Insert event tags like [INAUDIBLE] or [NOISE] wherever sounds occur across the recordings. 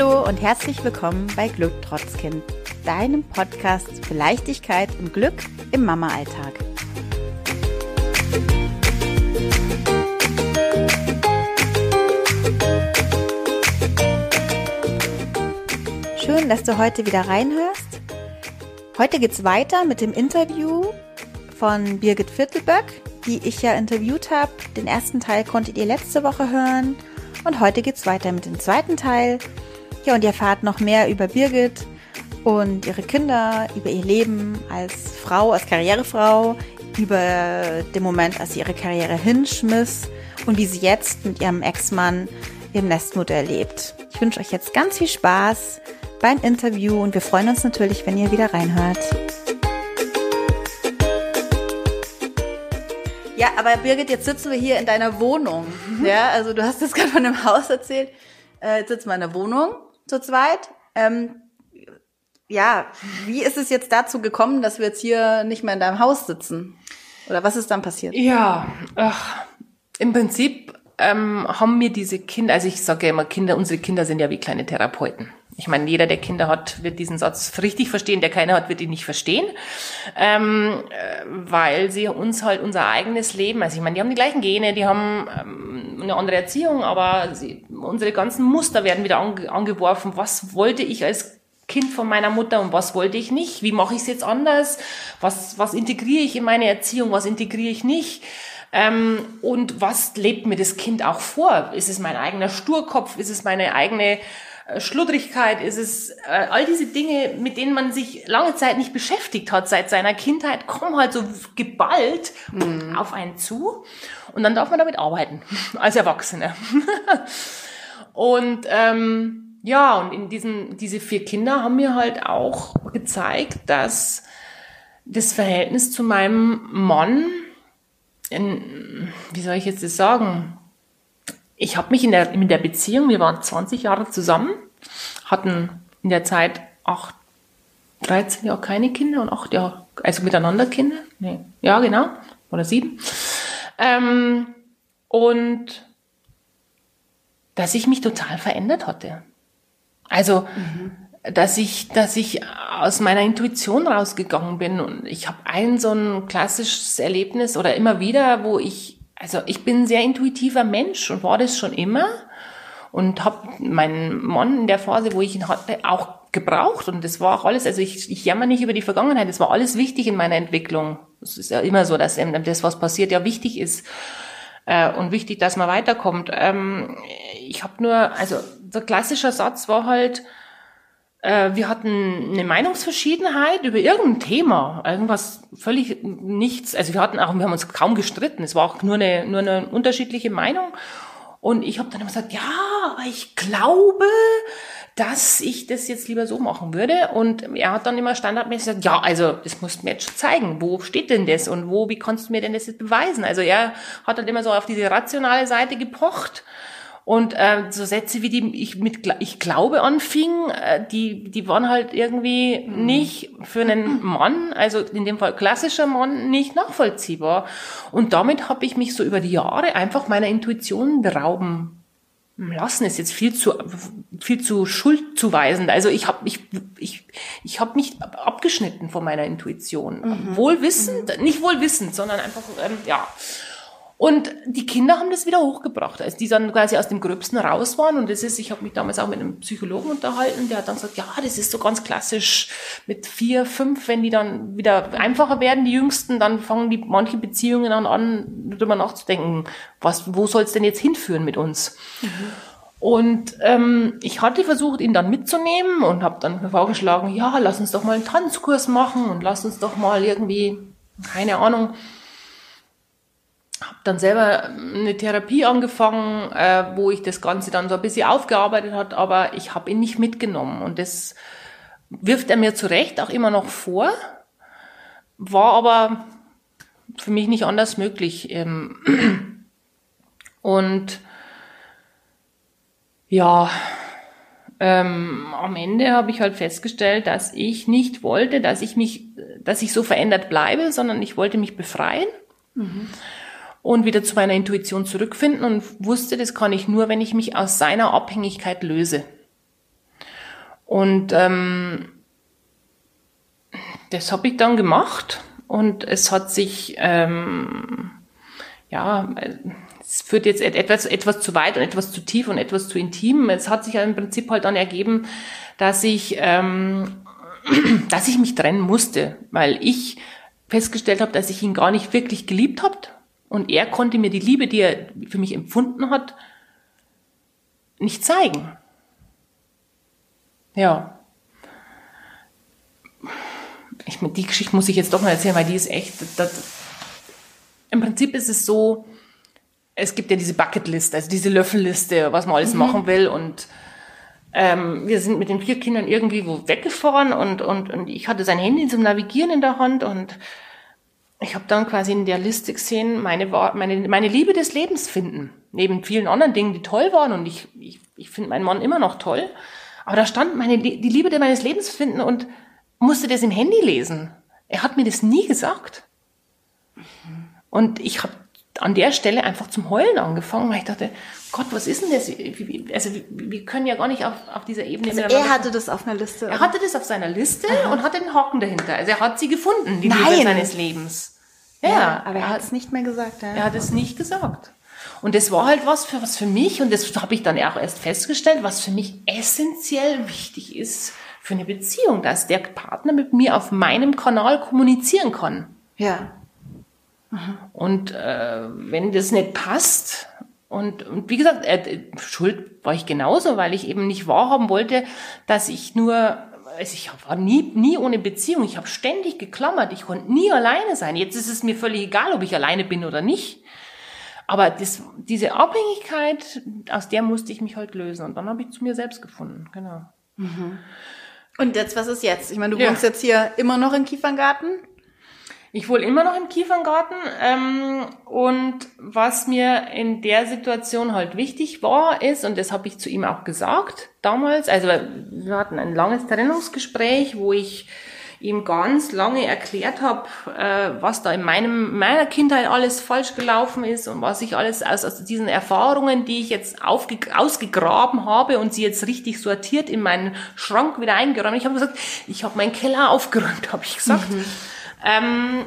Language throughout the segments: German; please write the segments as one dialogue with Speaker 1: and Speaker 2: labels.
Speaker 1: Hallo und herzlich willkommen bei Glück trotz Kind, deinem Podcast für Leichtigkeit und Glück im Mama-Alltag. Schön, dass du heute wieder reinhörst. Heute geht's weiter mit dem Interview von Birgit Viertelböck, die ich ja interviewt habe. Den ersten Teil konntet ihr letzte Woche hören und heute geht's weiter mit dem zweiten Teil. Ja, und ihr erfahrt noch mehr über Birgit und ihre Kinder, über ihr Leben als Frau, als Karrierefrau, über den Moment, als sie ihre Karriere hinschmiss und wie sie jetzt mit ihrem Ex-Mann im Nestmodell lebt. Ich wünsche euch jetzt ganz viel Spaß beim Interview und wir freuen uns natürlich, wenn ihr wieder reinhört. Ja, aber Birgit, jetzt sitzen wir hier in deiner Wohnung. Mhm. Ja, also du hast jetzt gerade von dem Haus erzählt. Äh, jetzt sitzen wir in der Wohnung zu zweit. Ähm, ja, wie ist es jetzt dazu gekommen, dass wir jetzt hier nicht mehr in deinem Haus sitzen? Oder was ist dann passiert?
Speaker 2: Ja, ach, im Prinzip ähm, haben mir diese Kinder, also ich sage ja immer Kinder, unsere Kinder sind ja wie kleine Therapeuten. Ich meine, jeder, der Kinder hat, wird diesen Satz richtig verstehen, der keine hat, wird ihn nicht verstehen, ähm, äh, weil sie uns halt unser eigenes Leben, also ich meine, die haben die gleichen Gene, die haben ähm, eine andere Erziehung, aber sie, unsere ganzen Muster werden wieder ange angeworfen. Was wollte ich als Kind von meiner Mutter und was wollte ich nicht? Wie mache ich es jetzt anders? Was, was integriere ich in meine Erziehung? Was integriere ich nicht? Ähm, und was lebt mir das Kind auch vor? Ist es mein eigener Sturkopf? Ist es meine eigene Schludrigkeit, ist es äh, all diese Dinge, mit denen man sich lange Zeit nicht beschäftigt hat seit seiner Kindheit, kommen halt so geballt mhm. auf einen zu und dann darf man damit arbeiten [LAUGHS] als Erwachsene. [LAUGHS] und ähm, ja, und in diesen diese vier Kinder haben mir halt auch gezeigt, dass das Verhältnis zu meinem Mann, in, wie soll ich jetzt das sagen, ich habe mich in der, in der Beziehung, wir waren 20 Jahre zusammen, hatten in der Zeit acht, 13 Jahre keine Kinder und acht Jahre, also miteinander Kinder. Nee. Ja, genau. Oder sieben. Ähm, und dass ich mich total verändert hatte. Also, mhm. dass ich, dass ich aus meiner Intuition rausgegangen bin und ich habe ein so ein klassisches Erlebnis oder immer wieder, wo ich also ich bin ein sehr intuitiver Mensch und war das schon immer und habe meinen Mann in der Phase, wo ich ihn hatte, auch gebraucht und das war auch alles, also ich, ich jammer nicht über die Vergangenheit, das war alles wichtig in meiner Entwicklung. Es ist ja immer so, dass eben das, was passiert, ja wichtig ist äh, und wichtig, dass man weiterkommt. Ähm, ich habe nur, also der klassische Satz war halt, äh, wir hatten eine Meinungsverschiedenheit über irgendein Thema, irgendwas völlig nichts. Also wir hatten auch, wir haben uns kaum gestritten. Es war auch nur eine, nur eine unterschiedliche Meinung. Und ich habe dann immer gesagt, ja, aber ich glaube, dass ich das jetzt lieber so machen würde. Und er hat dann immer standardmäßig gesagt, ja, also das musst du mir jetzt zeigen. Wo steht denn das und wo, wie kannst du mir denn das jetzt beweisen? Also er hat dann immer so auf diese rationale Seite gepocht. Und äh, so Sätze wie die ich mit ich glaube anfing, äh, die die waren halt irgendwie mhm. nicht für einen Mann, also in dem Fall klassischer Mann, nicht nachvollziehbar. Und damit habe ich mich so über die Jahre einfach meiner Intuition berauben lassen ist jetzt viel zu viel zu schuldzuweisend. Also ich habe ich ich ich habe mich abgeschnitten von meiner Intuition, mhm. wohlwissend, mhm. nicht wohlwissend, sondern einfach ähm, ja. Und die Kinder haben das wieder hochgebracht, als die dann quasi aus dem Gröbsten raus waren. Und das ist, ich habe mich damals auch mit einem Psychologen unterhalten, der hat dann gesagt, ja, das ist so ganz klassisch mit vier, fünf, wenn die dann wieder einfacher werden, die Jüngsten, dann fangen die manche Beziehungen an, an darüber nachzudenken, was, wo soll es denn jetzt hinführen mit uns? Mhm. Und ähm, ich hatte versucht, ihn dann mitzunehmen und habe dann vorgeschlagen, ja, lass uns doch mal einen Tanzkurs machen und lass uns doch mal irgendwie, keine Ahnung, habe dann selber eine Therapie angefangen, äh, wo ich das Ganze dann so ein bisschen aufgearbeitet hat, aber ich habe ihn nicht mitgenommen und das wirft er mir zu Recht auch immer noch vor, war aber für mich nicht anders möglich. Ähm, und ja, ähm, am Ende habe ich halt festgestellt, dass ich nicht wollte, dass ich mich, dass ich so verändert bleibe, sondern ich wollte mich befreien. Mhm und wieder zu meiner Intuition zurückfinden und wusste, das kann ich nur, wenn ich mich aus seiner Abhängigkeit löse. Und ähm, das habe ich dann gemacht und es hat sich, ähm, ja, es führt jetzt etwas, etwas zu weit und etwas zu tief und etwas zu intim. Es hat sich im Prinzip halt dann ergeben, dass ich, ähm, dass ich mich trennen musste, weil ich festgestellt habe, dass ich ihn gar nicht wirklich geliebt habe und er konnte mir die Liebe, die er für mich empfunden hat, nicht zeigen. Ja. Ich, die Geschichte muss ich jetzt doch mal erzählen, weil die ist echt. Das, Im Prinzip ist es so, es gibt ja diese Bucketlist, also diese Löffelliste, was man alles mhm. machen will. Und ähm, wir sind mit den vier Kindern irgendwie wo weggefahren und, und, und ich hatte sein Handy zum Navigieren in der Hand und ich habe dann quasi in der Liste gesehen, meine, meine, meine Liebe des Lebens finden. Neben vielen anderen Dingen, die toll waren und ich, ich, ich finde meinen Mann immer noch toll. Aber da stand meine, die Liebe meines Lebens finden und musste das im Handy lesen. Er hat mir das nie gesagt. Und ich habe an der Stelle einfach zum Heulen angefangen, weil ich dachte, Gott, was ist denn das? Also wir können ja gar nicht auf, auf dieser Ebene.
Speaker 1: Also er hatte das auf einer Liste.
Speaker 2: Er hatte das auf seiner Liste Aha. und hatte den Haken dahinter. Also er hat sie gefunden, die Nein. Liebe seines Lebens.
Speaker 1: Ja, ja aber er hat es nicht mehr gesagt. Ja.
Speaker 2: Er hat es nicht gesagt. Und das war halt was für was für mich und das habe ich dann auch erst festgestellt, was für mich essentiell wichtig ist für eine Beziehung, dass der Partner mit mir auf meinem Kanal kommunizieren kann.
Speaker 1: Ja.
Speaker 2: Und äh, wenn das nicht passt, und, und wie gesagt, äh, schuld war ich genauso, weil ich eben nicht wahrhaben wollte, dass ich nur, also ich war nie, nie ohne Beziehung, ich habe ständig geklammert, ich konnte nie alleine sein. Jetzt ist es mir völlig egal, ob ich alleine bin oder nicht. Aber das, diese Abhängigkeit, aus der musste ich mich halt lösen. Und dann habe ich zu mir selbst gefunden, genau.
Speaker 1: Mhm. Und jetzt, was ist jetzt? Ich meine, du ja. wohnst jetzt hier immer noch im Kieferngarten?
Speaker 2: Ich wohne immer noch im Kieferngarten ähm, und was mir in der Situation halt wichtig war, ist, und das habe ich zu ihm auch gesagt damals, also wir hatten ein langes Trennungsgespräch, wo ich ihm ganz lange erklärt habe, äh, was da in meinem, meiner Kindheit alles falsch gelaufen ist und was ich alles aus, aus diesen Erfahrungen, die ich jetzt aufge, ausgegraben habe und sie jetzt richtig sortiert in meinen Schrank wieder eingeräumt. Ich habe gesagt, ich habe meinen Keller aufgeräumt, habe ich gesagt. Mhm. Ähm,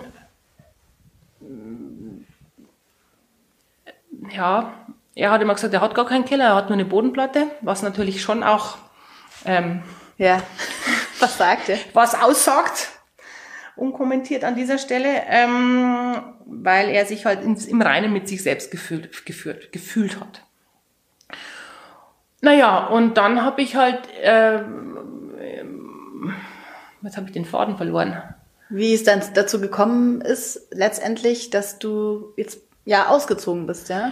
Speaker 2: ja, er hat immer gesagt, er hat gar keinen Keller, er hat nur eine Bodenplatte, was natürlich schon auch ähm,
Speaker 1: ja. [LAUGHS] was sagt er?
Speaker 2: Was aussagt, unkommentiert an dieser Stelle, ähm, weil er sich halt ins, im Reinen mit sich selbst gefühlt, gefühlt, gefühlt hat. Naja, und dann habe ich halt, ähm, jetzt habe ich den Faden verloren.
Speaker 1: Wie es dann dazu gekommen ist, letztendlich, dass du jetzt ja ausgezogen bist, ja?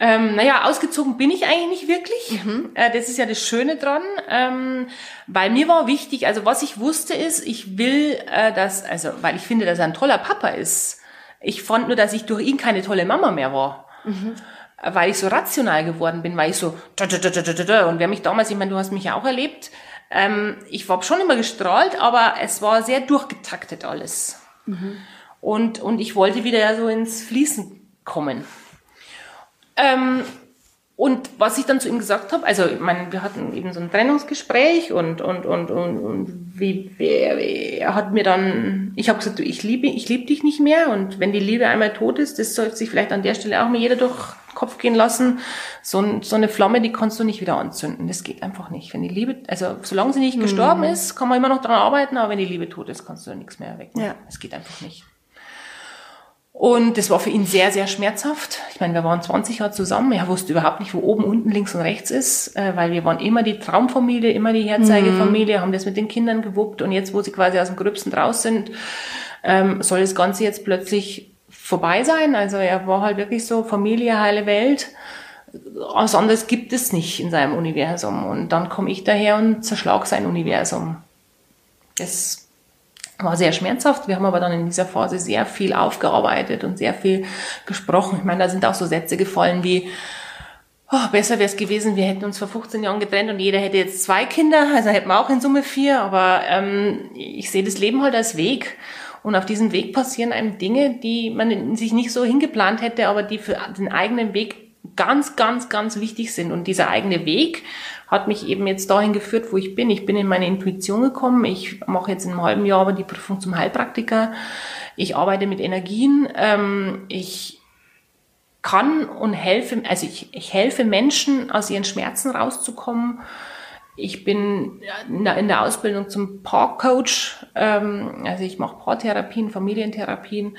Speaker 2: Ähm, naja, ausgezogen bin ich eigentlich nicht wirklich. Mhm. Äh, das ist ja das Schöne dran. Ähm, weil mir war wichtig, also was ich wusste ist, ich will, äh, dass, also weil ich finde, dass er ein toller Papa ist. Ich fand nur, dass ich durch ihn keine tolle Mama mehr war. Mhm. Weil ich so rational geworden bin, weil ich so und wer mich damals, ich meine, du hast mich ja auch erlebt, ähm, ich war schon immer gestrahlt, aber es war sehr durchgetaktet alles. Mhm. Und, und ich wollte wieder so ins Fließen kommen. Ähm, und was ich dann zu ihm gesagt habe, also ich meine, wir hatten eben so ein Trennungsgespräch und und und und, und wie, wie er hat mir dann, ich habe gesagt, du, ich liebe, ich liebe dich nicht mehr und wenn die Liebe einmal tot ist, das sollte sich vielleicht an der Stelle auch mal jeder durch Kopf gehen lassen. So, so eine Flamme, die kannst du nicht wieder anzünden. Das geht einfach nicht. Wenn die Liebe, also solange sie nicht mhm. gestorben ist, kann man immer noch dran arbeiten, aber wenn die Liebe tot ist, kannst du nichts mehr wegnehmen. Ja. Das geht einfach nicht. Und das war für ihn sehr, sehr schmerzhaft. Ich meine, wir waren 20 Jahre zusammen. Er wusste überhaupt nicht, wo oben, unten, links und rechts ist, äh, weil wir waren immer die Traumfamilie, immer die Herzeigefamilie, mhm. haben das mit den Kindern gewuppt. Und jetzt, wo sie quasi aus dem Gröbsten raus sind, ähm, soll das Ganze jetzt plötzlich vorbei sein. Also er war halt wirklich so Familie, heile Welt. Was anderes gibt es nicht in seinem Universum. Und dann komme ich daher und zerschlag sein Universum. Das war sehr schmerzhaft. Wir haben aber dann in dieser Phase sehr viel aufgearbeitet und sehr viel gesprochen. Ich meine, da sind auch so Sätze gefallen wie, oh, besser wäre es gewesen, wir hätten uns vor 15 Jahren getrennt und jeder hätte jetzt zwei Kinder, also hätten wir auch in Summe vier, aber ähm, ich sehe das Leben halt als Weg. Und auf diesem Weg passieren einem Dinge, die man sich nicht so hingeplant hätte, aber die für den eigenen Weg ganz, ganz, ganz wichtig sind. Und dieser eigene Weg hat mich eben jetzt dahin geführt, wo ich bin. Ich bin in meine Intuition gekommen. Ich mache jetzt in einem halben Jahr aber die Prüfung zum Heilpraktiker. Ich arbeite mit Energien. Ähm, ich kann und helfe, also ich, ich helfe Menschen, aus ihren Schmerzen rauszukommen. Ich bin in der Ausbildung zum Paarcoach, ähm, also ich mache Paartherapien, Familientherapien.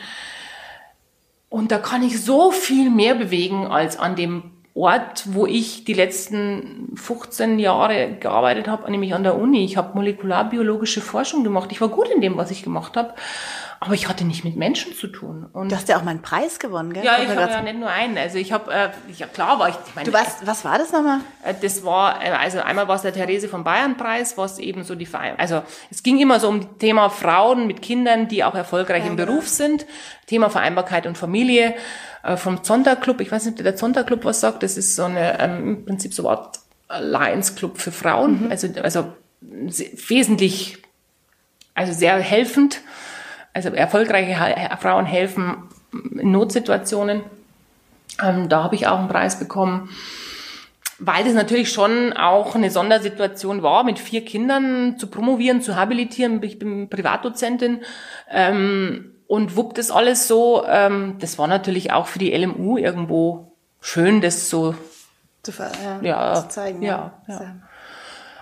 Speaker 2: Und da kann ich so viel mehr bewegen als an dem Ort, wo ich die letzten 15 Jahre gearbeitet habe, nämlich an der Uni. Ich habe molekularbiologische Forschung gemacht. Ich war gut in dem, was ich gemacht habe. Aber ich hatte nicht mit Menschen zu tun.
Speaker 1: Und du hast ja auch mal einen Preis gewonnen, gell?
Speaker 2: Ja, ich habe ja nicht nur einen. Also ich habe, äh, ja klar war ich. ich
Speaker 1: meine, du warst, was war das nochmal?
Speaker 2: Äh, das war, äh, also einmal war es der Therese von Bayern Preis, was eben so die Verein, also es ging immer so um das Thema Frauen mit Kindern, die auch erfolgreich ja, im genau. Beruf sind. Thema Vereinbarkeit und Familie äh, vom Zonta-Club. Ich weiß nicht, ob der Zonta-Club was sagt. Das ist so eine, ähm, im Prinzip so Art Lions Club für Frauen. Mhm. Also, also wesentlich, also sehr helfend also erfolgreiche Frauen helfen in Notsituationen. Ähm, da habe ich auch einen Preis bekommen, weil das natürlich schon auch eine Sondersituation war, mit vier Kindern zu promovieren, zu habilitieren. Ich bin Privatdozentin ähm, und wuppt das alles so. Ähm, das war natürlich auch für die LMU irgendwo schön, das so
Speaker 1: zu, ja, ja, zu zeigen.
Speaker 2: Ja, ja. ja.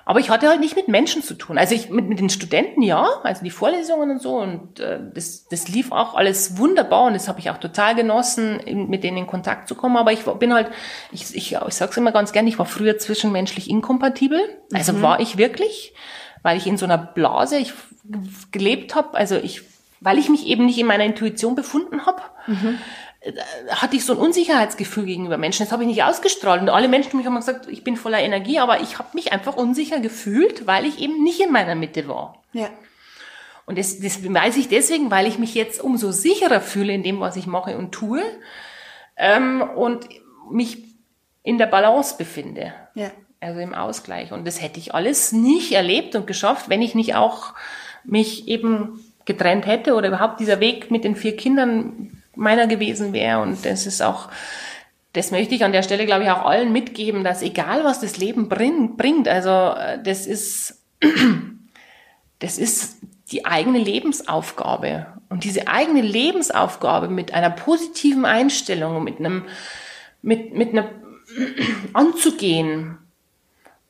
Speaker 2: Aber ich hatte halt nicht mit Menschen zu tun. Also ich mit, mit den Studenten ja, also die Vorlesungen und so. Und äh, das, das lief auch alles wunderbar und das habe ich auch total genossen, mit denen in Kontakt zu kommen. Aber ich bin halt, ich, ich, ich sage es immer ganz gern, ich war früher zwischenmenschlich inkompatibel. Also mhm. war ich wirklich, weil ich in so einer Blase ich gelebt habe. Also ich, weil ich mich eben nicht in meiner Intuition befunden habe. Mhm hatte ich so ein Unsicherheitsgefühl gegenüber Menschen. Das habe ich nicht ausgestrahlt. Und alle Menschen mich haben gesagt, ich bin voller Energie, aber ich habe mich einfach unsicher gefühlt, weil ich eben nicht in meiner Mitte war.
Speaker 1: Ja.
Speaker 2: Und das, das weiß ich deswegen, weil ich mich jetzt umso sicherer fühle in dem, was ich mache und tue ähm, und mich in der Balance befinde.
Speaker 1: Ja.
Speaker 2: Also im Ausgleich. Und das hätte ich alles nicht erlebt und geschafft, wenn ich nicht auch mich eben getrennt hätte oder überhaupt dieser Weg mit den vier Kindern meiner gewesen wäre. Und das ist auch, das möchte ich an der Stelle, glaube ich, auch allen mitgeben, dass egal was das Leben bringt, also äh, das ist, [CLEARS THROAT] das ist die eigene Lebensaufgabe. Und diese eigene Lebensaufgabe mit einer positiven Einstellung, mit einem, mit, mit einer [CLEARS THROAT] anzugehen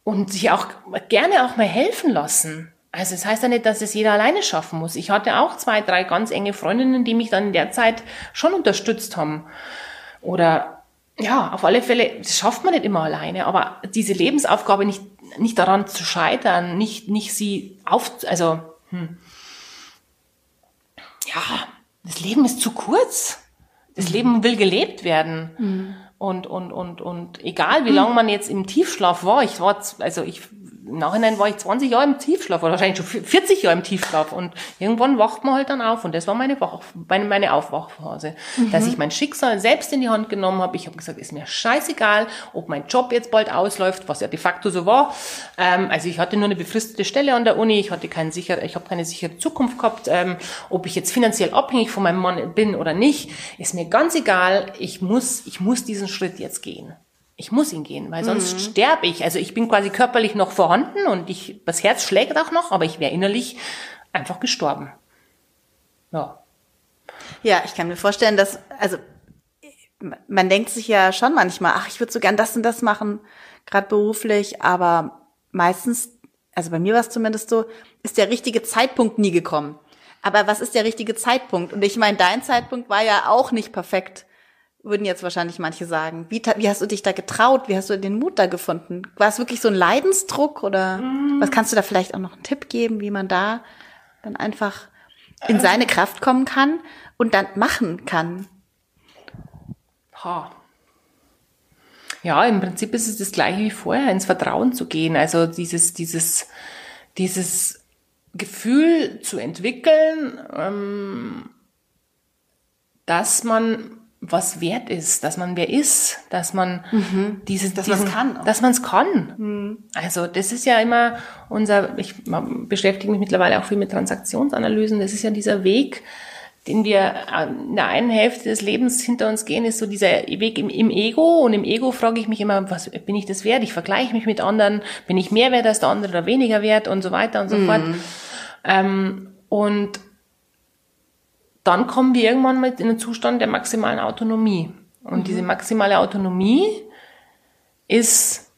Speaker 2: und sich auch gerne auch mal helfen lassen. Also es das heißt ja nicht, dass es jeder alleine schaffen muss. Ich hatte auch zwei, drei ganz enge Freundinnen, die mich dann in der Zeit schon unterstützt haben. Oder ja, auf alle Fälle, das schafft man nicht immer alleine, aber diese Lebensaufgabe nicht, nicht daran zu scheitern, nicht, nicht sie auf, also, hm. ja, das Leben ist zu kurz. Das mhm. Leben will gelebt werden. Mhm. Und, und, und, und egal wie lange man jetzt im Tiefschlaf war, ich war, also ich im Nachhinein war ich 20 Jahre im Tiefschlaf oder wahrscheinlich schon 40 Jahre im Tiefschlaf und irgendwann wacht man halt dann auf und das war meine, Wach meine Aufwachphase, mhm. dass ich mein Schicksal selbst in die Hand genommen habe. Ich habe gesagt, ist mir scheißegal, ob mein Job jetzt bald ausläuft, was ja de facto so war. Ähm, also ich hatte nur eine befristete Stelle an der Uni, ich hatte keinen sicher, ich habe keine sichere Zukunft gehabt, ähm, ob ich jetzt finanziell abhängig von meinem Mann bin oder nicht, ist mir ganz egal. Ich muss, ich muss diesen Schritt jetzt gehen ich muss ihn gehen, weil sonst mhm. sterbe ich. Also ich bin quasi körperlich noch vorhanden und ich, das Herz schlägt auch noch, aber ich wäre innerlich einfach gestorben. Ja.
Speaker 1: Ja, ich kann mir vorstellen, dass, also man denkt sich ja schon manchmal, ach, ich würde so gern das und das machen, gerade beruflich, aber meistens, also bei mir war es zumindest so, ist der richtige Zeitpunkt nie gekommen. Aber was ist der richtige Zeitpunkt? Und ich meine, dein Zeitpunkt war ja auch nicht perfekt würden jetzt wahrscheinlich manche sagen. Wie, wie hast du dich da getraut? Wie hast du den Mut da gefunden? War es wirklich so ein Leidensdruck oder mm. was kannst du da vielleicht auch noch einen Tipp geben, wie man da dann einfach in seine Kraft kommen kann und dann machen kann?
Speaker 2: Ha. Ja, im Prinzip ist es das gleiche wie vorher, ins Vertrauen zu gehen. Also dieses, dieses, dieses Gefühl zu entwickeln, ähm, dass man was wert ist, dass man wer ist, dass man mhm. dieses,
Speaker 1: dass man es kann,
Speaker 2: auch. dass man es kann. Mhm. Also das ist ja immer unser, ich beschäftige mich mittlerweile auch viel mit Transaktionsanalysen. Das ist ja dieser Weg, den wir in der einen Hälfte des Lebens hinter uns gehen, ist so dieser Weg im, im Ego. Und im Ego frage ich mich immer, was bin ich das wert? Ich vergleiche mich mit anderen. Bin ich mehr wert als der andere oder weniger wert und so weiter und so mhm. fort. Ähm, und dann kommen wir irgendwann mit in den Zustand der maximalen Autonomie. Und mhm. diese maximale Autonomie ist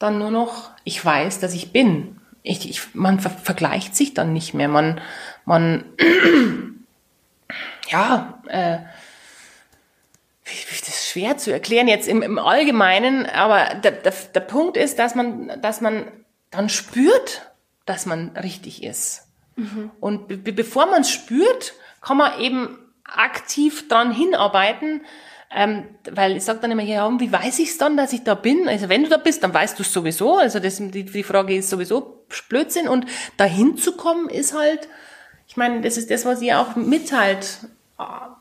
Speaker 2: dann nur noch, ich weiß, dass ich bin. Ich, ich, man ver vergleicht sich dann nicht mehr. Man, man, [CLEARS THROAT] ja, äh, das ist schwer zu erklären jetzt im, im Allgemeinen, aber der, der, der Punkt ist, dass man, dass man dann spürt, dass man richtig ist. Mhm. Und be bevor man es spürt, kann man eben aktiv dran hinarbeiten, ähm, weil ich sage dann immer, ja, wie weiß ich es dann, dass ich da bin? Also wenn du da bist, dann weißt du es sowieso. Also das, die, die Frage ist sowieso Blödsinn. Und dahin zu kommen ist halt, ich meine, das ist das, was ihr auch mitteilt,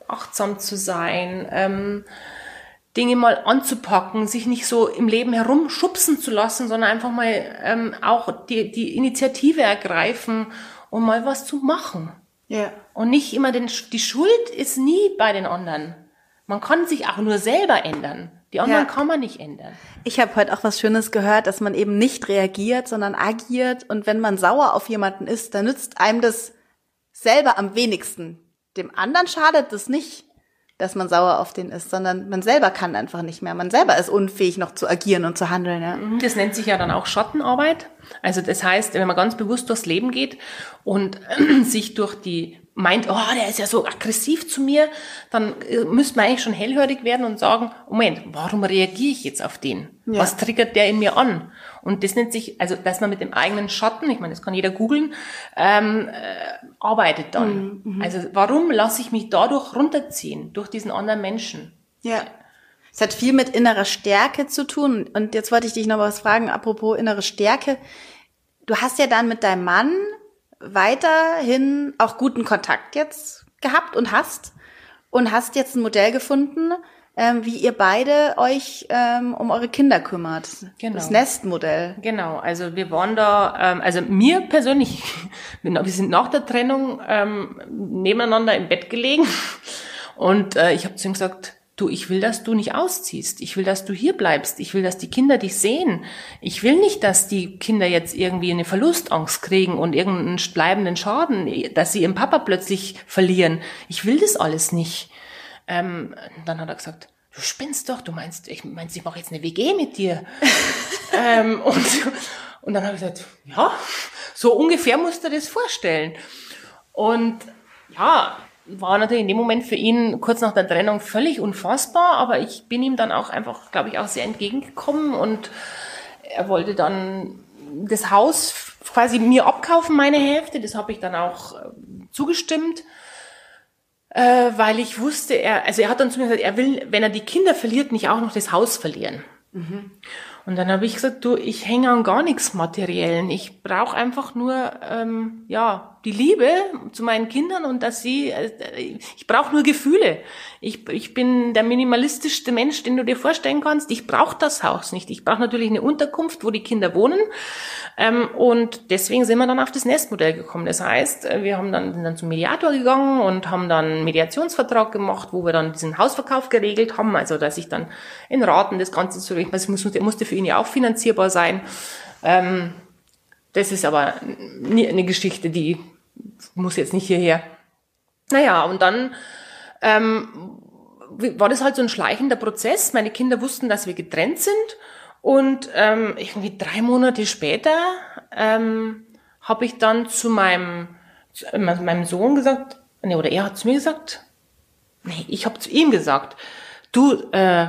Speaker 2: achtsam zu sein, ähm, Dinge mal anzupacken, sich nicht so im Leben herumschubsen zu lassen, sondern einfach mal ähm, auch die, die Initiative ergreifen und mal was zu machen. Ja. Und nicht immer den, die Schuld ist nie bei den anderen. Man kann sich auch nur selber ändern. Die anderen ja. kann man nicht ändern.
Speaker 1: Ich habe heute auch was Schönes gehört, dass man eben nicht reagiert, sondern agiert. Und wenn man sauer auf jemanden ist, dann nützt einem das selber am wenigsten. Dem anderen schadet es nicht, dass man sauer auf den ist, sondern man selber kann einfach nicht mehr. Man selber ist unfähig, noch zu agieren und zu handeln. Ja.
Speaker 2: Mhm, das nennt sich ja dann auch Schattenarbeit. Also das heißt, wenn man ganz bewusst durchs Leben geht und [CLEARS THROAT] sich durch die meint, oh, der ist ja so aggressiv zu mir, dann äh, müsste man eigentlich schon hellhörig werden und sagen, Moment, warum reagiere ich jetzt auf den? Ja. Was triggert der in mir an? Und das nennt sich, also dass man mit dem eigenen Schatten, ich meine, das kann jeder googeln, ähm, äh, arbeitet dann. Mhm, mhm. also warum lasse ich mich dadurch runterziehen, durch diesen anderen Menschen?
Speaker 1: Ja. Es hat viel mit innerer Stärke zu tun. Und jetzt wollte ich dich noch was fragen, apropos innere Stärke. Du hast ja dann mit deinem Mann weiterhin auch guten Kontakt jetzt gehabt und hast und hast jetzt ein Modell gefunden, ähm, wie ihr beide euch ähm, um eure Kinder kümmert. Genau. Das Nestmodell.
Speaker 2: Genau, also wir waren da, ähm, also mir persönlich, [LAUGHS] wir sind nach der Trennung ähm, nebeneinander im Bett gelegen und äh, ich habe zu ihm gesagt, du, ich will, dass du nicht ausziehst. Ich will, dass du hier bleibst. Ich will, dass die Kinder dich sehen. Ich will nicht, dass die Kinder jetzt irgendwie eine Verlustangst kriegen und irgendeinen bleibenden Schaden, dass sie ihren Papa plötzlich verlieren. Ich will das alles nicht. Ähm, dann hat er gesagt, du spinnst doch, du meinst, ich meinst, ich mache jetzt eine WG mit dir. [LAUGHS] ähm, und, und dann habe ich gesagt, ja, so ungefähr musst du das vorstellen. Und ja, war natürlich in dem Moment für ihn kurz nach der Trennung völlig unfassbar, aber ich bin ihm dann auch einfach, glaube ich, auch sehr entgegengekommen und er wollte dann das Haus quasi mir abkaufen, meine Hälfte. Das habe ich dann auch äh, zugestimmt, äh, weil ich wusste, er, also er hat dann zu mir gesagt, er will, wenn er die Kinder verliert, nicht auch noch das Haus verlieren. Mhm. Und dann habe ich gesagt, du, ich hänge an gar nichts Materiellen. Ich brauche einfach nur ähm, ja die Liebe zu meinen Kindern und dass sie, äh, ich brauche nur Gefühle. Ich, ich bin der minimalistischste Mensch, den du dir vorstellen kannst. Ich brauche das Haus nicht. Ich brauche natürlich eine Unterkunft, wo die Kinder wohnen. Ähm, und deswegen sind wir dann auf das Nestmodell gekommen. Das heißt, äh, wir haben dann, sind dann zum Mediator gegangen und haben dann einen Mediationsvertrag gemacht, wo wir dann diesen Hausverkauf geregelt haben. Also dass ich dann in Raten das Ganze zu regeln. Das musste, musste für ihn ja auch finanzierbar sein. Das ist aber eine Geschichte, die muss jetzt nicht hierher. Naja, und dann ähm, war das halt so ein schleichender Prozess. Meine Kinder wussten, dass wir getrennt sind. Und ähm, irgendwie drei Monate später ähm, habe ich dann zu meinem, zu meinem Sohn gesagt, nee, oder er hat zu mir gesagt, nee, ich habe zu ihm gesagt, du, äh,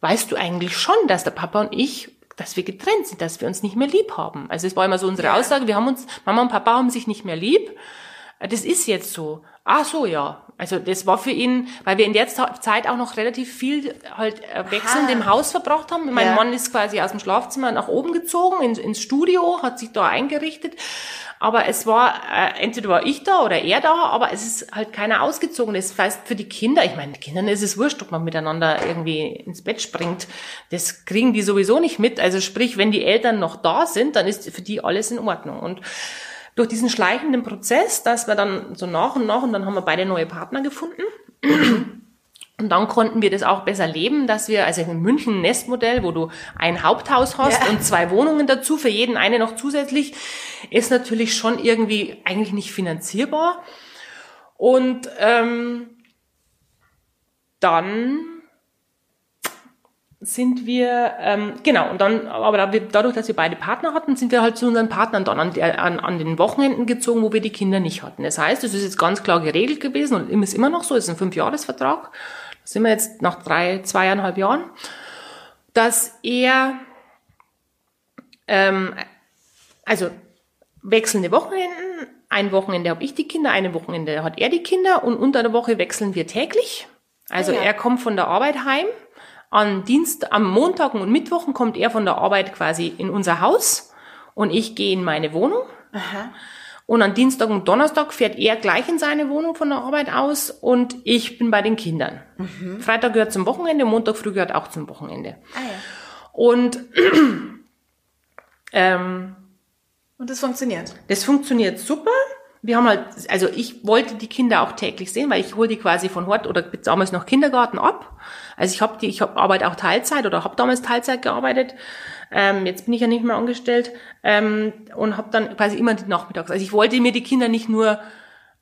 Speaker 2: weißt du eigentlich schon, dass der Papa und ich dass wir getrennt sind, dass wir uns nicht mehr lieb haben. Also es war immer so unsere Aussage, wir haben uns, Mama und Papa haben sich nicht mehr lieb. Das ist jetzt so. Ah, so, ja. Also das war für ihn, weil wir in der Zeit auch noch relativ viel halt äh, wechselnd im Haus verbracht haben. Mein ja. Mann ist quasi aus dem Schlafzimmer nach oben gezogen, ins, ins Studio, hat sich da eingerichtet. Aber es war, äh, entweder war ich da oder er da, aber es ist halt keiner ausgezogen. Das heißt, für die Kinder, ich meine, Kindern ist es wurscht, ob man miteinander irgendwie ins Bett springt. Das kriegen die sowieso nicht mit. Also sprich, wenn die Eltern noch da sind, dann ist für die alles in Ordnung. Und durch diesen schleichenden Prozess, dass wir dann so nach und nach und dann haben wir beide neue Partner gefunden. [CLEARS THROAT] Und dann konnten wir das auch besser leben, dass wir, also in München ein Nestmodell, wo du ein Haupthaus hast ja. und zwei Wohnungen dazu, für jeden eine noch zusätzlich, ist natürlich schon irgendwie eigentlich nicht finanzierbar. Und ähm, dann sind wir, ähm, genau, und dann, aber dadurch, dass wir beide Partner hatten, sind wir halt zu unseren Partnern dann an, der, an, an den Wochenenden gezogen, wo wir die Kinder nicht hatten. Das heißt, es ist jetzt ganz klar geregelt gewesen und ist immer noch so, es ist ein Fünfjahresvertrag sind wir jetzt nach drei, zweieinhalb Jahren, dass er, ähm, also wechselnde Wochenenden, ein Wochenende habe ich die Kinder, eine Wochenende hat er die Kinder und unter der Woche wechseln wir täglich. Also ah, ja. er kommt von der Arbeit heim. An Dienst, am Montagen und Mittwochen kommt er von der Arbeit quasi in unser Haus und ich gehe in meine Wohnung. Aha. Und an Dienstag und Donnerstag fährt er gleich in seine Wohnung von der Arbeit aus und ich bin bei den Kindern. Mhm. Freitag gehört zum Wochenende, Montag früh gehört auch zum Wochenende. Ah, ja. Und [CLEARS THROAT] ähm,
Speaker 1: und das funktioniert.
Speaker 2: Das funktioniert super. Wir haben halt, also ich wollte die Kinder auch täglich sehen, weil ich hole die quasi von Hort oder damals noch Kindergarten ab. Also ich habe die, ich hab, arbeite auch Teilzeit oder habe damals Teilzeit gearbeitet. Ähm, jetzt bin ich ja nicht mehr angestellt ähm, und habe dann quasi immer die Nachmittags. Also ich wollte mir die Kinder nicht nur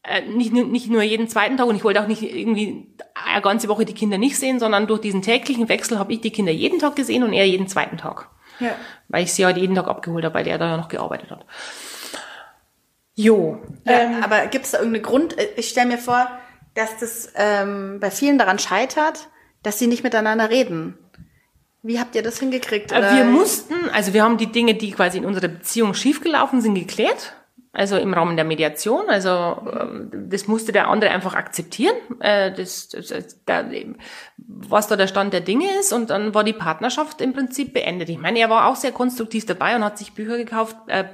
Speaker 2: äh, nicht, nicht nur jeden zweiten Tag und ich wollte auch nicht irgendwie eine ganze Woche die Kinder nicht sehen, sondern durch diesen täglichen Wechsel habe ich die Kinder jeden Tag gesehen und er jeden zweiten Tag. Ja. Weil ich sie halt jeden Tag abgeholt habe, weil er da ja noch gearbeitet hat.
Speaker 1: Jo. Ja, ähm, aber gibt es da irgendeinen Grund? Ich stelle mir vor, dass das ähm, bei vielen daran scheitert, dass sie nicht miteinander reden. Wie habt ihr das hingekriegt?
Speaker 2: Äh, oder? Wir mussten, also wir haben die Dinge, die quasi in unserer Beziehung schiefgelaufen sind, geklärt. Also im Rahmen der Mediation. Also ähm, das musste der andere einfach akzeptieren, äh, das, das, das, was da der Stand der Dinge ist. Und dann war die Partnerschaft im Prinzip beendet. Ich meine, er war auch sehr konstruktiv dabei und hat sich Bücher gekauft. Äh,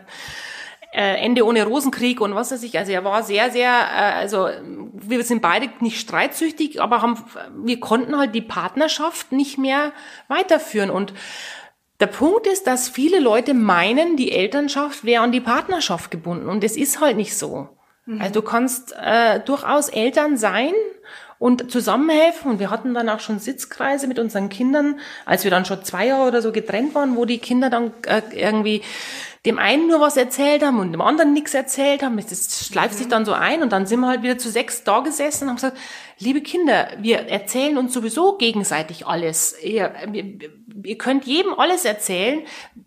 Speaker 2: äh, Ende ohne Rosenkrieg und was weiß ich. Also er war sehr, sehr, äh, also wir sind beide nicht streitsüchtig, aber haben, wir konnten halt die Partnerschaft nicht mehr weiterführen. Und der Punkt ist, dass viele Leute meinen, die Elternschaft wäre an die Partnerschaft gebunden. Und das ist halt nicht so. Mhm. Also du kannst äh, durchaus Eltern sein und zusammenhelfen. Und wir hatten dann auch schon Sitzkreise mit unseren Kindern, als wir dann schon zwei Jahre oder so getrennt waren, wo die Kinder dann äh, irgendwie dem einen nur was erzählt haben und dem anderen nichts erzählt haben. Das schleift sich dann so ein und dann sind wir halt wieder zu sechs da gesessen und haben gesagt, liebe Kinder, wir erzählen uns sowieso gegenseitig alles. Ihr, ihr könnt jedem alles erzählen.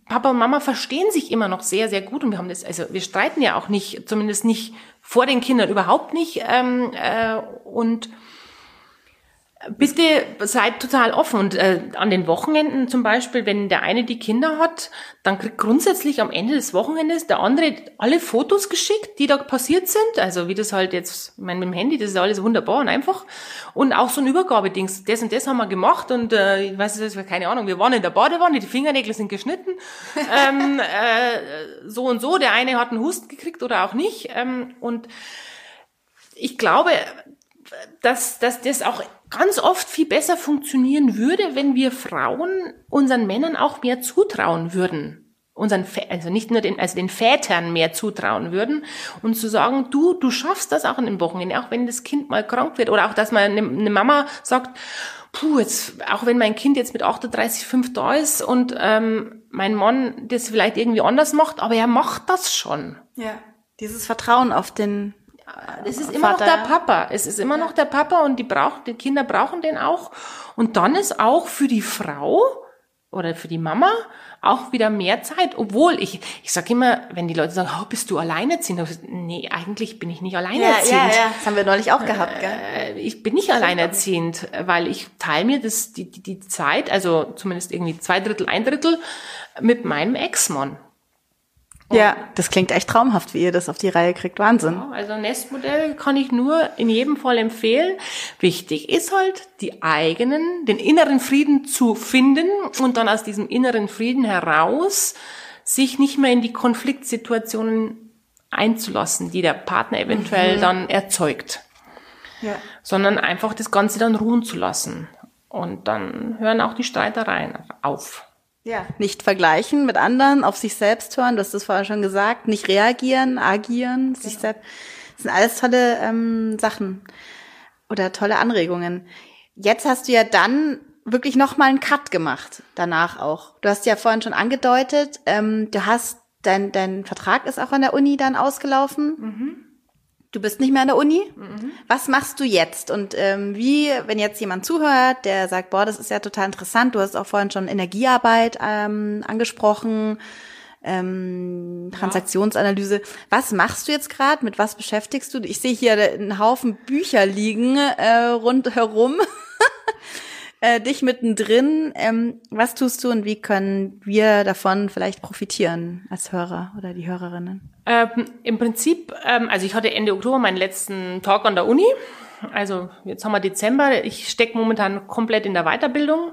Speaker 2: Papa und Mama verstehen sich immer noch sehr, sehr gut und wir haben das, also wir streiten ja auch nicht, zumindest nicht vor den Kindern überhaupt nicht. Ähm, äh, und Bitte seid total offen und äh, an den Wochenenden zum Beispiel, wenn der eine die Kinder hat, dann kriegt grundsätzlich am Ende des Wochenendes der andere alle Fotos geschickt, die da passiert sind. Also wie das halt jetzt, ich meine, mit dem Handy, das ist alles wunderbar und einfach. Und auch so ein Übergabedings. Das und das haben wir gemacht und äh, ich weiß es keine Ahnung, wir waren in der Badewanne, die Fingernägel sind geschnitten. [LAUGHS] ähm, äh, so und so, der eine hat einen Husten gekriegt oder auch nicht. Ähm, und ich glaube, dass, dass das auch ganz oft viel besser funktionieren würde, wenn wir Frauen unseren Männern auch mehr zutrauen würden. Unseren, also nicht nur den, also den Vätern mehr zutrauen würden und zu sagen, du, du schaffst das auch an den Wochenende, auch wenn das Kind mal krank wird oder auch, dass man eine, eine Mama sagt, puh, jetzt, auch wenn mein Kind jetzt mit 38,5 da ist und ähm, mein Mann das vielleicht irgendwie anders macht, aber er macht das schon.
Speaker 1: Ja, dieses Vertrauen auf den
Speaker 2: es ist immer Vater. noch der Papa. Es ist immer noch der Papa und die braucht, die Kinder brauchen den auch. Und dann ist auch für die Frau oder für die Mama auch wieder mehr Zeit, obwohl ich, ich sag immer, wenn die Leute sagen, oh, bist du alleinerziehend? Nee, eigentlich bin ich nicht alleinerziehend. Ja, ja,
Speaker 1: ja. Das haben wir neulich auch gehabt, gell?
Speaker 2: Äh, ich bin nicht alleinerziehend, weil ich teile mir das, die, die, die Zeit, also zumindest irgendwie zwei Drittel, ein Drittel mit meinem Ex-Mann.
Speaker 1: Ja, das klingt echt traumhaft, wie ihr das auf die Reihe kriegt. Wahnsinn.
Speaker 2: Ja, also Nestmodell kann ich nur in jedem Fall empfehlen. Wichtig ist halt, die eigenen, den inneren Frieden zu finden und dann aus diesem inneren Frieden heraus sich nicht mehr in die Konfliktsituationen einzulassen, die der Partner eventuell mhm. dann erzeugt. Ja. Sondern einfach das Ganze dann ruhen zu lassen. Und dann hören auch die Streitereien auf.
Speaker 1: Ja. Nicht vergleichen mit anderen, auf sich selbst hören, du hast das vorher schon gesagt, nicht reagieren, agieren, genau. sich selbst. Das sind alles tolle ähm, Sachen oder tolle Anregungen. Jetzt hast du ja dann wirklich nochmal einen Cut gemacht, danach auch. Du hast ja vorhin schon angedeutet, ähm, du hast, dein, dein Vertrag ist auch an der Uni dann ausgelaufen. Mhm. Du bist nicht mehr an der Uni. Mhm. Was machst du jetzt? Und ähm, wie, wenn jetzt jemand zuhört, der sagt, boah, das ist ja total interessant, du hast auch vorhin schon Energiearbeit ähm, angesprochen, ähm, Transaktionsanalyse. Was machst du jetzt gerade? Mit was beschäftigst du? Ich sehe hier einen Haufen Bücher liegen äh, rundherum. [LAUGHS] äh, dich mittendrin. Ähm, was tust du und wie können wir davon vielleicht profitieren als Hörer oder die Hörerinnen?
Speaker 2: Ähm, Im Prinzip, ähm, also ich hatte Ende Oktober meinen letzten Talk an der Uni. Also jetzt haben wir Dezember. Ich stecke momentan komplett in der Weiterbildung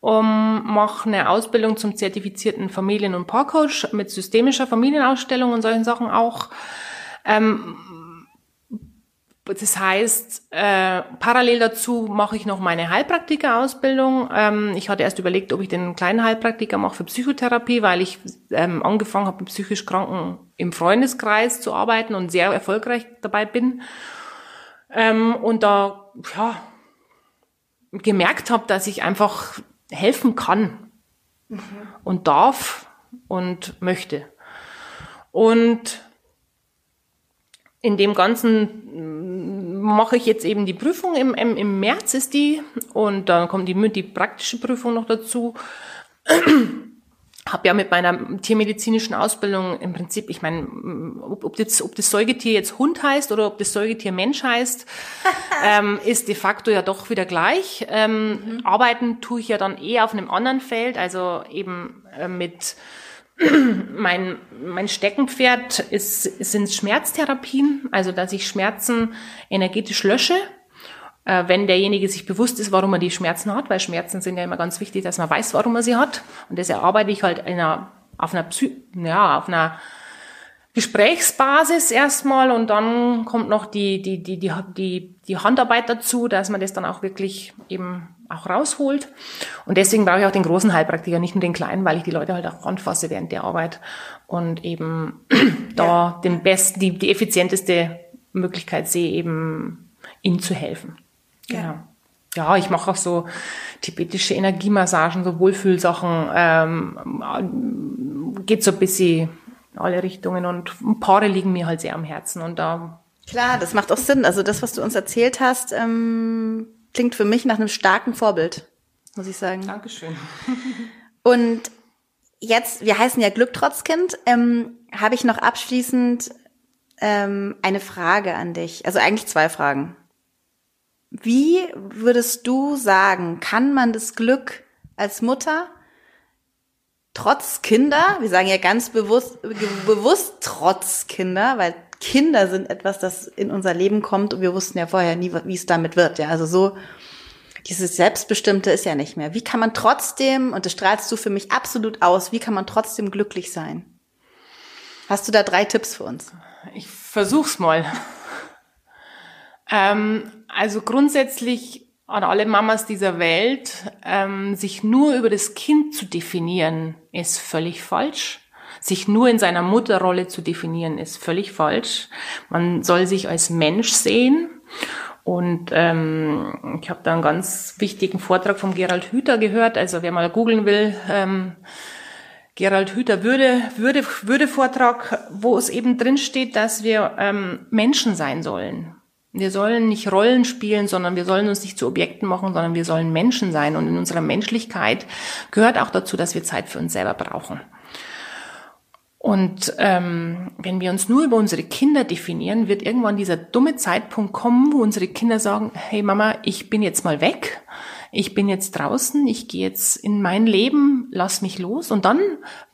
Speaker 2: um, mache eine Ausbildung zum zertifizierten Familien- und Paarcoach mit systemischer Familienausstellung und solchen Sachen auch. Ähm, das heißt, äh, parallel dazu mache ich noch meine Heilpraktiker-Ausbildung. Ähm, ich hatte erst überlegt, ob ich den kleinen Heilpraktiker mache für Psychotherapie, weil ich ähm, angefangen habe, mit psychisch Kranken im Freundeskreis zu arbeiten und sehr erfolgreich dabei bin. Ähm, und da ja, gemerkt habe, dass ich einfach helfen kann mhm. und darf und möchte. Und in dem Ganzen mache ich jetzt eben die Prüfung. Im, im, im März ist die und dann kommt die, die praktische Prüfung noch dazu. [CLEARS THROAT] habe ja mit meiner tiermedizinischen Ausbildung im Prinzip, ich meine, ob, ob, das, ob das Säugetier jetzt Hund heißt oder ob das Säugetier Mensch heißt, [LAUGHS] ähm, ist de facto ja doch wieder gleich. Ähm, mhm. Arbeiten tue ich ja dann eher auf einem anderen Feld, also eben äh, mit mein, mein Steckenpferd ist, sind Schmerztherapien, also dass ich Schmerzen energetisch lösche, äh, wenn derjenige sich bewusst ist, warum er die Schmerzen hat, weil Schmerzen sind ja immer ganz wichtig, dass man weiß, warum er sie hat. Und das erarbeite ich halt in einer, auf einer, Psy ja, auf einer Gesprächsbasis erstmal und dann kommt noch die, die, die, die, die, die Handarbeit dazu, dass man das dann auch wirklich eben auch rausholt. Und deswegen brauche ich auch den großen Heilpraktiker, nicht nur den kleinen, weil ich die Leute halt auch anfasse während der Arbeit und eben [CLEARS THROAT] da ja. den besten, die, die effizienteste Möglichkeit sehe, eben ihnen zu helfen. Genau. Ja. Ja, ich mache auch so tibetische Energiemassagen, so Wohlfühlsachen. Ähm, geht so ein bisschen in alle Richtungen und Paare liegen mir halt sehr am Herzen und da.
Speaker 1: Klar, das macht auch Sinn. Also das, was du uns erzählt hast, ähm, klingt für mich nach einem starken Vorbild, muss ich sagen.
Speaker 2: Dankeschön.
Speaker 1: Und jetzt, wir heißen ja Glücktrotzkind, ähm, habe ich noch abschließend ähm, eine Frage an dich. Also eigentlich zwei Fragen. Wie würdest du sagen, kann man das Glück als Mutter trotz Kinder, wir sagen ja ganz bewusst, bewusst trotz Kinder, weil Kinder sind etwas, das in unser Leben kommt und wir wussten ja vorher nie, wie es damit wird. Ja, also so dieses Selbstbestimmte ist ja nicht mehr. Wie kann man trotzdem, und das strahlst du für mich absolut aus, wie kann man trotzdem glücklich sein? Hast du da drei Tipps für uns?
Speaker 2: Ich versuch's mal. ähm, also grundsätzlich an alle Mamas dieser Welt, ähm, sich nur über das Kind zu definieren, ist völlig falsch. Sich nur in seiner Mutterrolle zu definieren, ist völlig falsch. Man soll sich als Mensch sehen. Und ähm, ich habe da einen ganz wichtigen Vortrag von Gerald Hüther gehört. Also wer mal googeln will, ähm, Gerald Hüther Würde, Würde, Würde Vortrag, wo es eben drin steht, dass wir ähm, Menschen sein sollen. Wir sollen nicht Rollen spielen, sondern wir sollen uns nicht zu Objekten machen, sondern wir sollen Menschen sein. Und in unserer Menschlichkeit gehört auch dazu, dass wir Zeit für uns selber brauchen. Und ähm, wenn wir uns nur über unsere Kinder definieren, wird irgendwann dieser dumme Zeitpunkt kommen, wo unsere Kinder sagen, hey Mama, ich bin jetzt mal weg ich bin jetzt draußen, ich gehe jetzt in mein Leben, lass mich los. Und dann,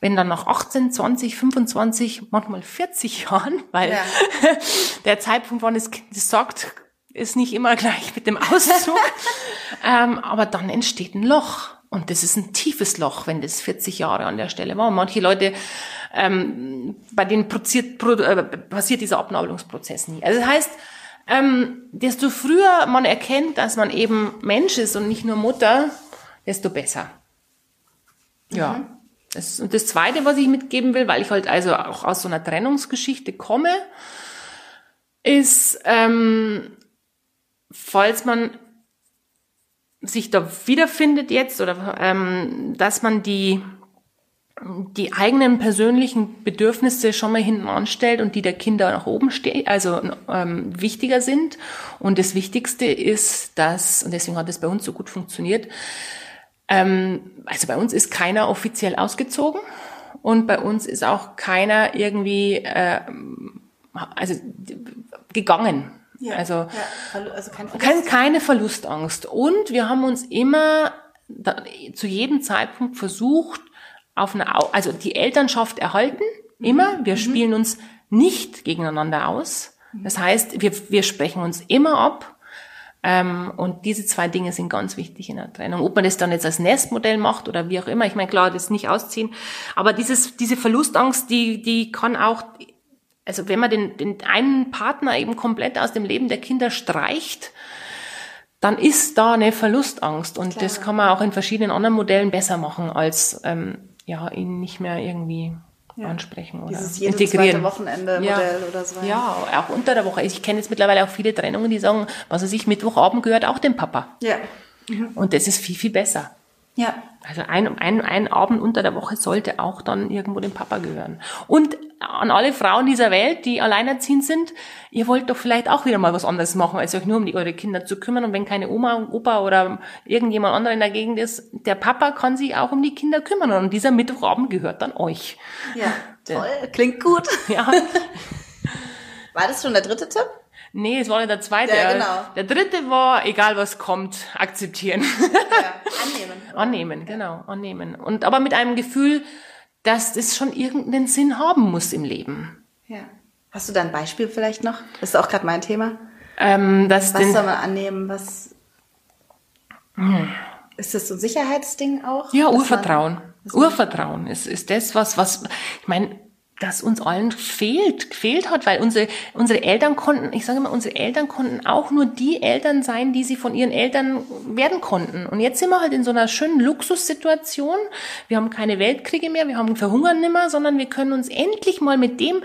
Speaker 2: wenn dann nach 18, 20, 25, manchmal 40 [LAUGHS] Jahren, weil ja. [LAUGHS] der Zeitpunkt, wann das Kind das sagt, ist nicht immer gleich mit dem Auszug. [LAUGHS] ähm, aber dann entsteht ein Loch. Und das ist ein tiefes Loch, wenn das 40 Jahre an der Stelle war. Und manche Leute, ähm, bei denen passiert, äh, passiert dieser Abnabelungsprozess nie. Also das heißt, ähm, desto früher man erkennt, dass man eben Mensch ist und nicht nur Mutter, desto besser. Ja. Mhm. Das, und das Zweite, was ich mitgeben will, weil ich halt also auch aus so einer Trennungsgeschichte komme, ist, ähm, falls man sich da wiederfindet jetzt oder ähm, dass man die die eigenen persönlichen Bedürfnisse schon mal hinten anstellt und die der Kinder nach oben stehen, also ähm, wichtiger sind. Und das Wichtigste ist, dass, und deswegen hat es bei uns so gut funktioniert, ähm, also bei uns ist keiner offiziell ausgezogen und bei uns ist auch keiner irgendwie äh, also gegangen. Ja, also, ja, also kein Verlust. keine Verlustangst. Und wir haben uns immer da, zu jedem Zeitpunkt versucht, auf eine, also die Elternschaft erhalten, immer. Wir mhm. spielen uns nicht gegeneinander aus. Das heißt, wir, wir sprechen uns immer ab. Ähm, und diese zwei Dinge sind ganz wichtig in der Trennung. Ob man das dann jetzt als Nestmodell macht oder wie auch immer, ich meine, klar, das nicht ausziehen. Aber dieses, diese Verlustangst, die, die kann auch, also wenn man den, den einen Partner eben komplett aus dem Leben der Kinder streicht, dann ist da eine Verlustangst. Und Klar. das kann man auch in verschiedenen anderen Modellen besser machen, als ähm, ja, ihn nicht mehr irgendwie ja. ansprechen oder Dieses jede integrieren.
Speaker 1: Wochenende
Speaker 2: ja.
Speaker 1: Modell oder so.
Speaker 2: Ja, auch unter der Woche. Ich kenne jetzt mittlerweile auch viele Trennungen, die sagen, was weiß ich, Mittwochabend gehört auch dem Papa.
Speaker 1: Ja.
Speaker 2: Mhm. Und das ist viel, viel besser.
Speaker 1: Ja.
Speaker 2: Also ein, ein, ein Abend unter der Woche sollte auch dann irgendwo dem Papa gehören. Und an alle Frauen dieser Welt, die alleinerziehend sind, ihr wollt doch vielleicht auch wieder mal was anderes machen, als euch nur um die, eure Kinder zu kümmern. Und wenn keine Oma und Opa oder irgendjemand anderer in der Gegend ist, der Papa kann sich auch um die Kinder kümmern. Und dieser Mittwochabend gehört dann euch.
Speaker 1: Ja, toll. Klingt gut.
Speaker 2: Ja.
Speaker 1: War das schon der dritte Tipp?
Speaker 2: Nee, es war nicht der zweite.
Speaker 1: Ja, genau.
Speaker 2: Der dritte war, egal was kommt, akzeptieren.
Speaker 1: Ja, annehmen. [LAUGHS]
Speaker 2: annehmen, genau, annehmen. Und aber mit einem Gefühl, dass das schon irgendeinen Sinn haben muss im Leben.
Speaker 1: Ja. Hast du da ein Beispiel vielleicht noch? Das ist auch gerade mein Thema.
Speaker 2: Ähm, was
Speaker 1: was soll man annehmen? Was hm. ist das so ein Sicherheitsding auch?
Speaker 2: Ja, Urvertrauen. Urvertrauen ist, ist das, was, was, ich meine, das uns allen fehlt, gefehlt hat, weil unsere, unsere Eltern konnten, ich sage mal, unsere Eltern konnten auch nur die Eltern sein, die sie von ihren Eltern werden konnten. Und jetzt sind wir halt in so einer schönen Luxussituation. Wir haben keine Weltkriege mehr, wir haben Verhungern nimmer, sondern wir können uns endlich mal mit dem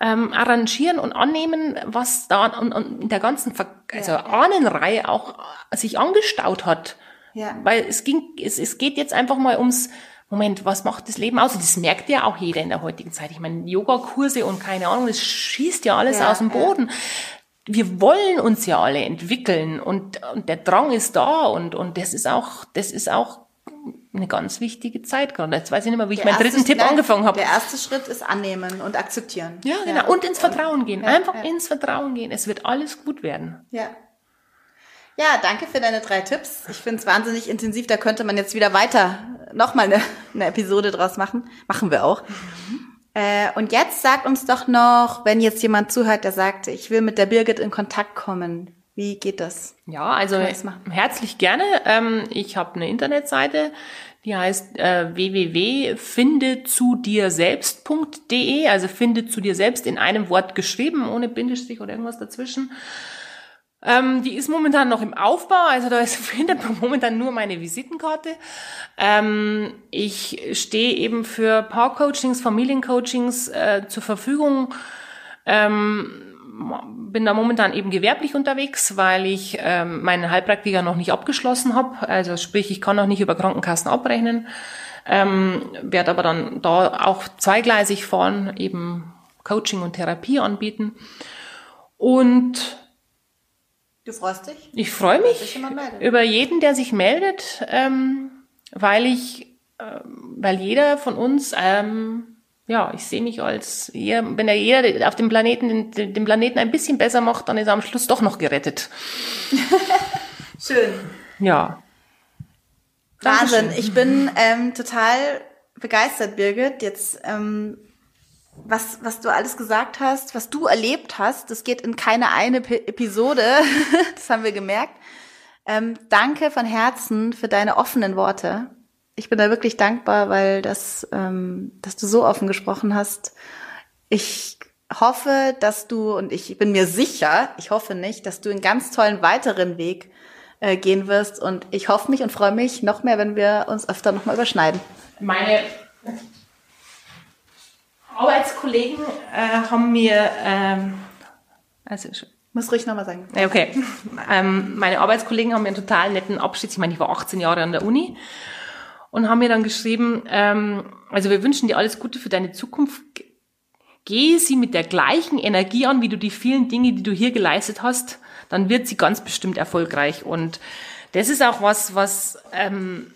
Speaker 2: ähm, arrangieren und annehmen, was da und, und in der ganzen Ver also ja. Ahnenreihe auch sich angestaut hat.
Speaker 1: Ja.
Speaker 2: Weil es ging, es, es geht jetzt einfach mal ums Moment, was macht das Leben aus? Und das merkt ja auch jeder in der heutigen Zeit. Ich meine, Yogakurse und keine Ahnung, das schießt ja alles ja, aus dem Boden. Ja. Wir wollen uns ja alle entwickeln und, und der Drang ist da und, und das ist auch, das ist auch eine ganz wichtige Zeit gerade. Jetzt weiß ich nicht mehr, wie ich der meinen dritten Tipp nein, angefangen habe.
Speaker 1: Der erste Schritt ist annehmen und akzeptieren.
Speaker 2: Ja, genau. Ja. Und ins Vertrauen gehen. Einfach ins Vertrauen gehen. Es wird alles gut werden.
Speaker 1: Ja. Ja, danke für deine drei Tipps. Ich finde es wahnsinnig intensiv. Da könnte man jetzt wieder weiter nochmal eine, eine Episode draus machen. Machen wir auch. Mhm. Äh, und jetzt sagt uns doch noch, wenn jetzt jemand zuhört, der sagt, ich will mit der Birgit in Kontakt kommen. Wie geht das?
Speaker 2: Ja, also herzlich gerne. Ähm, ich habe eine Internetseite, die heißt äh, www.findezudirselbst.de, also finde zu dir selbst in einem Wort geschrieben, ohne Bindestrich oder irgendwas dazwischen. Ähm, die ist momentan noch im Aufbau, also da ist, findet man momentan nur meine Visitenkarte. Ähm, ich stehe eben für Paar-Coachings, Familiencoachings äh, zur Verfügung. Ähm, bin da momentan eben gewerblich unterwegs, weil ich ähm, meinen Heilpraktiker noch nicht abgeschlossen habe. Also sprich, ich kann noch nicht über Krankenkassen abrechnen. Ähm, werde aber dann da auch zweigleisig fahren, eben Coaching und Therapie anbieten. Und
Speaker 1: Du freust dich?
Speaker 2: Ich freue mich über jeden, der sich meldet, ähm, weil ich, äh, weil jeder von uns, ähm, ja, ich sehe mich als, wenn er jeder auf dem Planeten, den, den Planeten ein bisschen besser macht, dann ist er am Schluss doch noch gerettet. [LAUGHS]
Speaker 1: Schön.
Speaker 2: Ja.
Speaker 1: Wahnsinn. Ich bin ähm, total begeistert, Birgit. Jetzt ähm, was, was du alles gesagt hast, was du erlebt hast, das geht in keine eine P Episode, [LAUGHS] das haben wir gemerkt. Ähm, danke von Herzen für deine offenen Worte. Ich bin da wirklich dankbar, weil das, ähm, dass du so offen gesprochen hast. Ich hoffe, dass du, und ich bin mir sicher, ich hoffe nicht, dass du einen ganz tollen weiteren Weg äh, gehen wirst. Und ich hoffe mich und freue mich noch mehr, wenn wir uns öfter nochmal überschneiden.
Speaker 2: meine Arbeitskollegen äh, haben mir, ähm, also
Speaker 1: muss ruhig nochmal sagen.
Speaker 2: Okay. Ähm, meine Arbeitskollegen haben mir einen total netten Abschied. Ich meine, ich war 18 Jahre an der Uni und haben mir dann geschrieben, ähm, also wir wünschen dir alles Gute für deine Zukunft. Gehe sie mit der gleichen Energie an, wie du die vielen Dinge, die du hier geleistet hast, dann wird sie ganz bestimmt erfolgreich. Und das ist auch was, was ähm,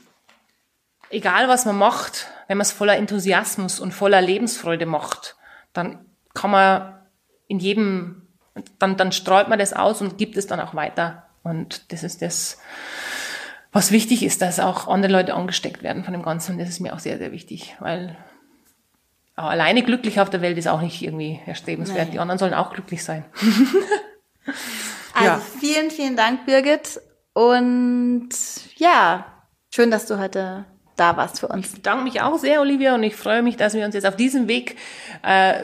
Speaker 2: egal was man macht, wenn man es voller Enthusiasmus und voller Lebensfreude macht, dann kann man in jedem dann, dann streut man das aus und gibt es dann auch weiter. Und das ist das, was wichtig ist, dass auch andere Leute angesteckt werden von dem Ganzen. Und das ist mir auch sehr, sehr wichtig, weil alleine glücklich auf der Welt ist auch nicht irgendwie erstrebenswert. Nein. Die anderen sollen auch glücklich sein. [LAUGHS]
Speaker 1: also ja. vielen, vielen Dank, Birgit. Und ja, schön, dass du heute da warst für uns.
Speaker 2: Ich bedanke mich auch sehr, Olivia, und ich freue mich, dass wir uns jetzt auf diesem Weg äh,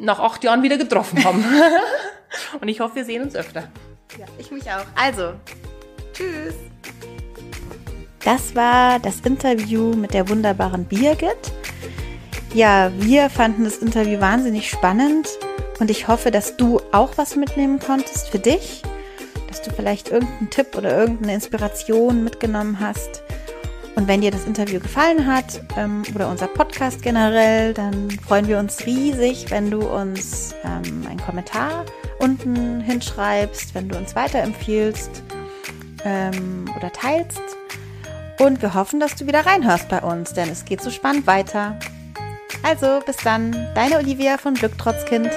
Speaker 2: nach acht Jahren wieder getroffen haben. [LAUGHS] und ich hoffe, wir sehen uns öfter.
Speaker 1: Ja, ich mich auch. Also, tschüss. Das war das Interview mit der wunderbaren Birgit. Ja, wir fanden das Interview wahnsinnig spannend und ich hoffe, dass du auch was mitnehmen konntest für dich, dass du vielleicht irgendeinen Tipp oder irgendeine Inspiration mitgenommen hast und wenn dir das Interview gefallen hat ähm, oder unser Podcast generell, dann freuen wir uns riesig, wenn du uns ähm, einen Kommentar unten hinschreibst, wenn du uns weiterempfiehlst ähm, oder teilst. Und wir hoffen, dass du wieder reinhörst bei uns, denn es geht so spannend weiter. Also, bis dann, deine Olivia von Glück trotz Kind.